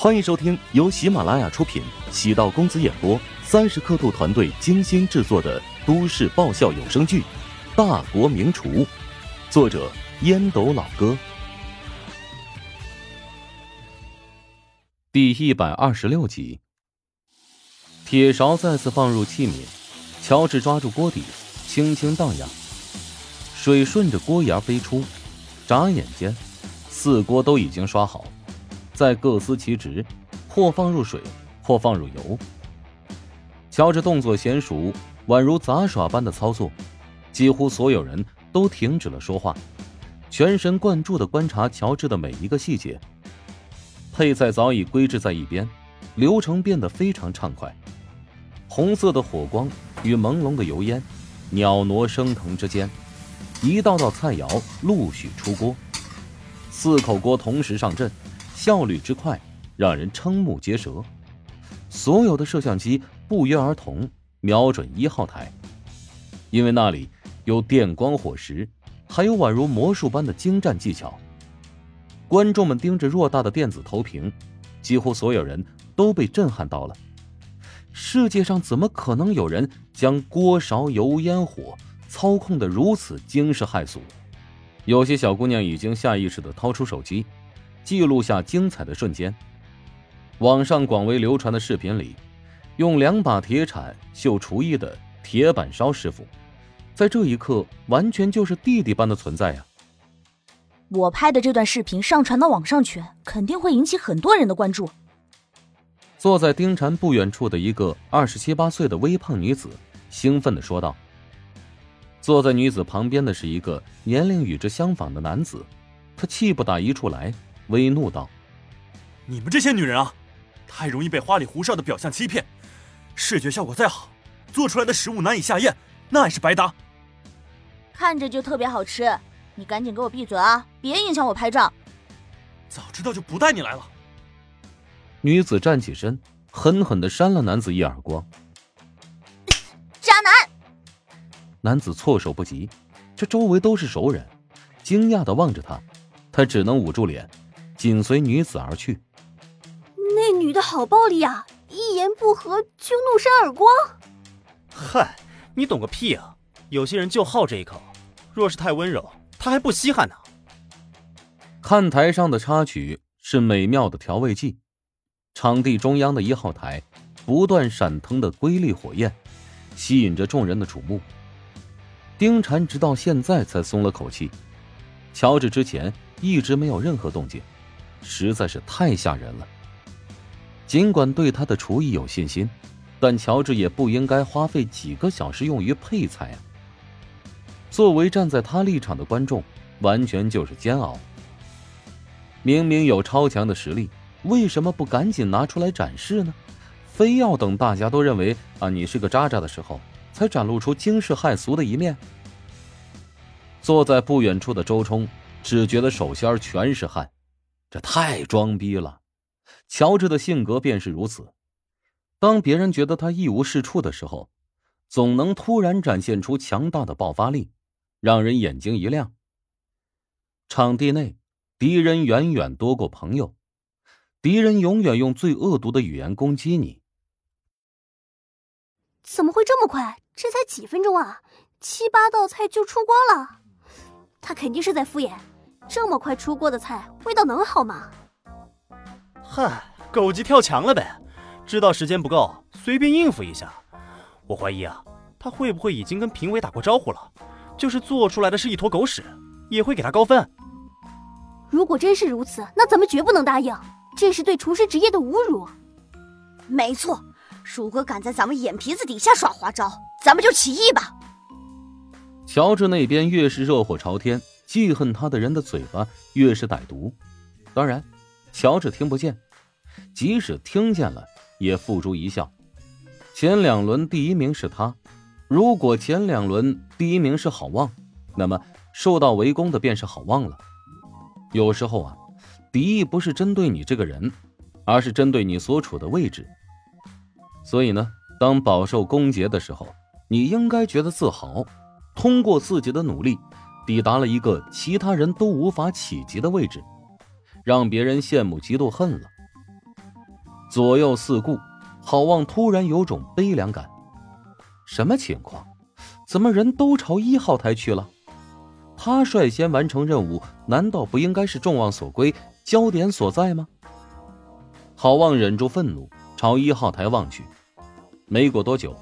欢迎收听由喜马拉雅出品、喜道公子演播、三十刻度团队精心制作的都市爆笑有声剧《大国名厨》，作者烟斗老哥，第一百二十六集。铁勺再次放入器皿，乔治抓住锅底，轻轻荡漾，水顺着锅沿飞出，眨眼间，四锅都已经刷好。再各司其职，或放入水，或放入油。瞧着动作娴熟，宛如杂耍般的操作，几乎所有人都停止了说话，全神贯注的观察乔治的每一个细节。配菜早已归置在一边，流程变得非常畅快。红色的火光与朦胧的油烟，袅袅升腾之间，一道道菜肴陆续出锅，四口锅同时上阵。效率之快，让人瞠目结舌。所有的摄像机不约而同瞄准一号台，因为那里有电光火石，还有宛如魔术般的精湛技巧。观众们盯着偌大的电子投屏，几乎所有人都被震撼到了。世界上怎么可能有人将锅勺油烟火操控的如此惊世骇俗？有些小姑娘已经下意识的掏出手机。记录下精彩的瞬间。网上广为流传的视频里，用两把铁铲秀厨艺的铁板烧师傅，在这一刻完全就是弟弟般的存在呀！我拍的这段视频上传到网上去，肯定会引起很多人的关注。坐在丁禅不远处的一个二十七八岁的微胖女子，兴奋的说道。坐在女子旁边的是一个年龄与之相仿的男子，他气不打一处来。微怒道：“你们这些女人啊，太容易被花里胡哨的表象欺骗。视觉效果再好，做出来的食物难以下咽，那也是白搭。看着就特别好吃，你赶紧给我闭嘴啊！别影响我拍照。早知道就不带你来了。”女子站起身，狠狠的扇了男子一耳光。渣男！男子措手不及，这周围都是熟人，惊讶的望着他，他只能捂住脸。紧随女子而去。那女的好暴力啊！一言不合就怒扇耳光。嗨，你懂个屁啊！有些人就好这一口，若是太温柔，他还不稀罕呢。看台上的插曲是美妙的调味剂，场地中央的一号台不断闪腾的瑰丽火焰，吸引着众人的瞩目。丁禅直到现在才松了口气，乔治之前一直没有任何动静。实在是太吓人了。尽管对他的厨艺有信心，但乔治也不应该花费几个小时用于配菜啊。作为站在他立场的观众，完全就是煎熬。明明有超强的实力，为什么不赶紧拿出来展示呢？非要等大家都认为啊你是个渣渣的时候，才展露出惊世骇俗的一面？坐在不远处的周冲只觉得手心全是汗。这太装逼了，乔治的性格便是如此。当别人觉得他一无是处的时候，总能突然展现出强大的爆发力，让人眼睛一亮。场地内，敌人远远多过朋友，敌人永远用最恶毒的语言攻击你。怎么会这么快？这才几分钟啊，七八道菜就出锅了，他肯定是在敷衍。这么快出锅的菜，味道能好吗？嗨，狗急跳墙了呗！知道时间不够，随便应付一下。我怀疑啊，他会不会已经跟评委打过招呼了？就是做出来的是一坨狗屎，也会给他高分。如果真是如此，那咱们绝不能答应，这是对厨师职业的侮辱。没错，如果敢在咱们眼皮子底下耍花招，咱们就起义吧。乔治那边越是热火朝天。记恨他的人的嘴巴越是歹毒，当然，乔治听不见，即使听见了，也付诸一笑。前两轮第一名是他，如果前两轮第一名是郝望，那么受到围攻的便是郝望了。有时候啊，敌意不是针对你这个人，而是针对你所处的位置。所以呢，当饱受攻讦的时候，你应该觉得自豪，通过自己的努力。抵达了一个其他人都无法企及的位置，让别人羡慕嫉妒恨了。左右四顾，郝望突然有种悲凉感。什么情况？怎么人都朝一号台去了？他率先完成任务，难道不应该是众望所归、焦点所在吗？郝望忍住愤怒，朝一号台望去。没过多久，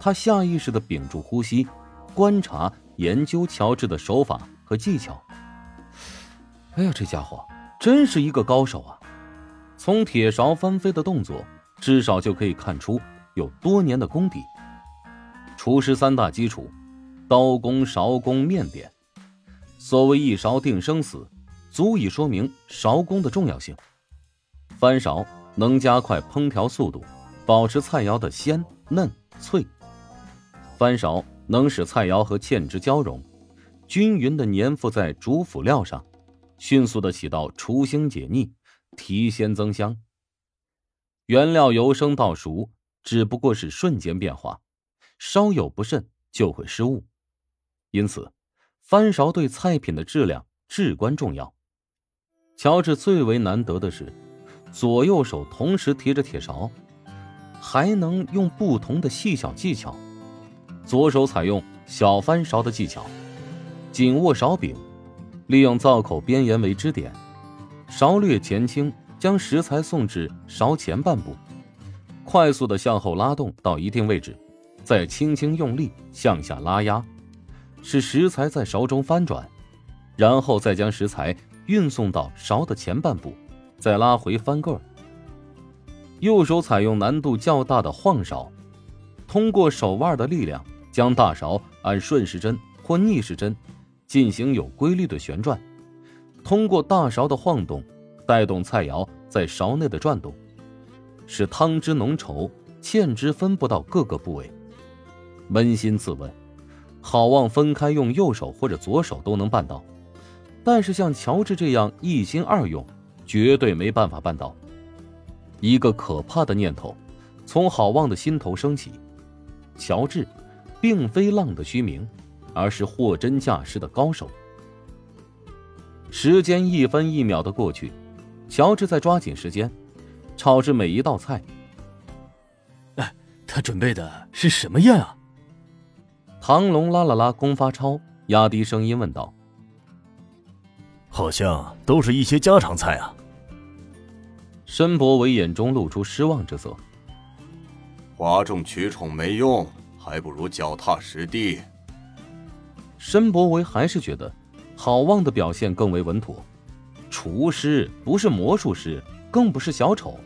他下意识的屏住呼吸，观察研究乔治的手法和技巧。哎呀，这家伙真是一个高手啊！从铁勺翻飞的动作，至少就可以看出有多年的功底。厨师三大基础：刀工、勺工、面点。所谓一勺定生死，足以说明勺工的重要性。翻勺能加快烹调速度，保持菜肴的鲜嫩脆。翻勺能使菜肴和芡汁交融，均匀的粘附在主辅料上，迅速的起到除腥解腻、提鲜增香。原料由生到熟只不过是瞬间变化，稍有不慎就会失误，因此。翻勺对菜品的质量至关重要。乔治最为难得的是，左右手同时提着铁勺，还能用不同的细小技巧。左手采用小翻勺的技巧，紧握勺柄，利用灶口边沿为支点，勺略前倾，将食材送至勺前半部，快速的向后拉动到一定位置，再轻轻用力向下拉压。使食材在勺中翻转，然后再将食材运送到勺的前半部，再拉回翻个儿。右手采用难度较大的晃勺，通过手腕的力量将大勺按顺时针或逆时针进行有规律的旋转，通过大勺的晃动带动菜肴在勺内的转动，使汤汁浓稠，芡汁分布到各个部位。扪心自问。郝望分开用右手或者左手都能办到，但是像乔治这样一心二用，绝对没办法办到。一个可怕的念头从郝望的心头升起：乔治，并非浪的虚名，而是货真价实的高手。时间一分一秒的过去，乔治在抓紧时间，炒制每一道菜。哎，他准备的是什么宴啊？唐龙拉了拉龚发超，压低声音问道：“好像都是一些家常菜啊。”申博伟眼中露出失望之色：“哗众取宠没用，还不如脚踏实地。”申博维还是觉得郝望的表现更为稳妥。厨师不是魔术师，更不是小丑，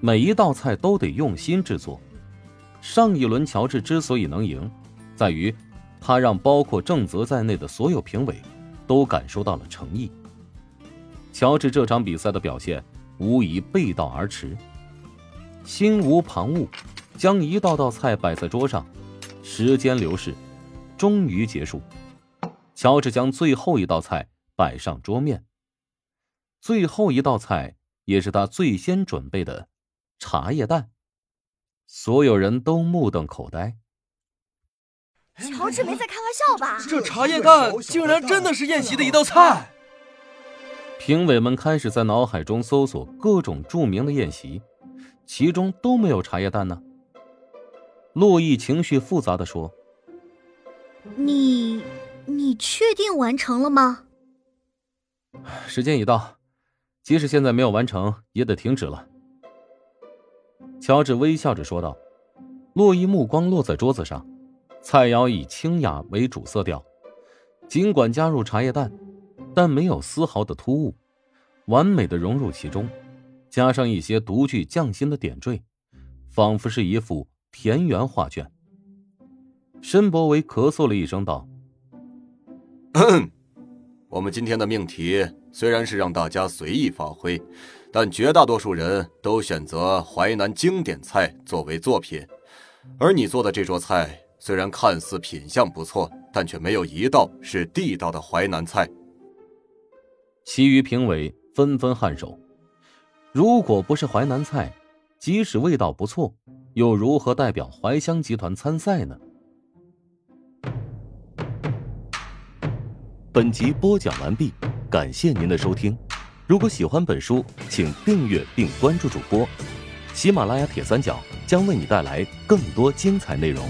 每一道菜都得用心制作。上一轮乔治之所以能赢。在于，他让包括郑泽在内的所有评委都感受到了诚意。乔治这场比赛的表现无疑背道而驰，心无旁骛，将一道道菜摆在桌上。时间流逝，终于结束。乔治将最后一道菜摆上桌面，最后一道菜也是他最先准备的茶叶蛋。所有人都目瞪口呆。乔治没在开玩笑吧？这茶叶蛋竟然真的是宴席的一道菜！评委们开始在脑海中搜索各种著名的宴席，其中都没有茶叶蛋呢。洛毅情绪复杂的说：“你，你确定完成了吗？”时间已到，即使现在没有完成，也得停止了。乔治微笑着说道。洛伊目光落在桌子上。菜肴以清雅为主色调，尽管加入茶叶蛋，但没有丝毫的突兀，完美的融入其中，加上一些独具匠心的点缀，仿佛是一幅田园画卷。申博维咳嗽了一声道：“我们今天的命题虽然是让大家随意发挥，但绝大多数人都选择淮南经典菜作为作品，而你做的这桌菜。”虽然看似品相不错，但却没有一道是地道的淮南菜。其余评委纷纷颔首。如果不是淮南菜，即使味道不错，又如何代表怀乡集团参赛呢？本集播讲完毕，感谢您的收听。如果喜欢本书，请订阅并关注主播。喜马拉雅铁三角将为你带来更多精彩内容。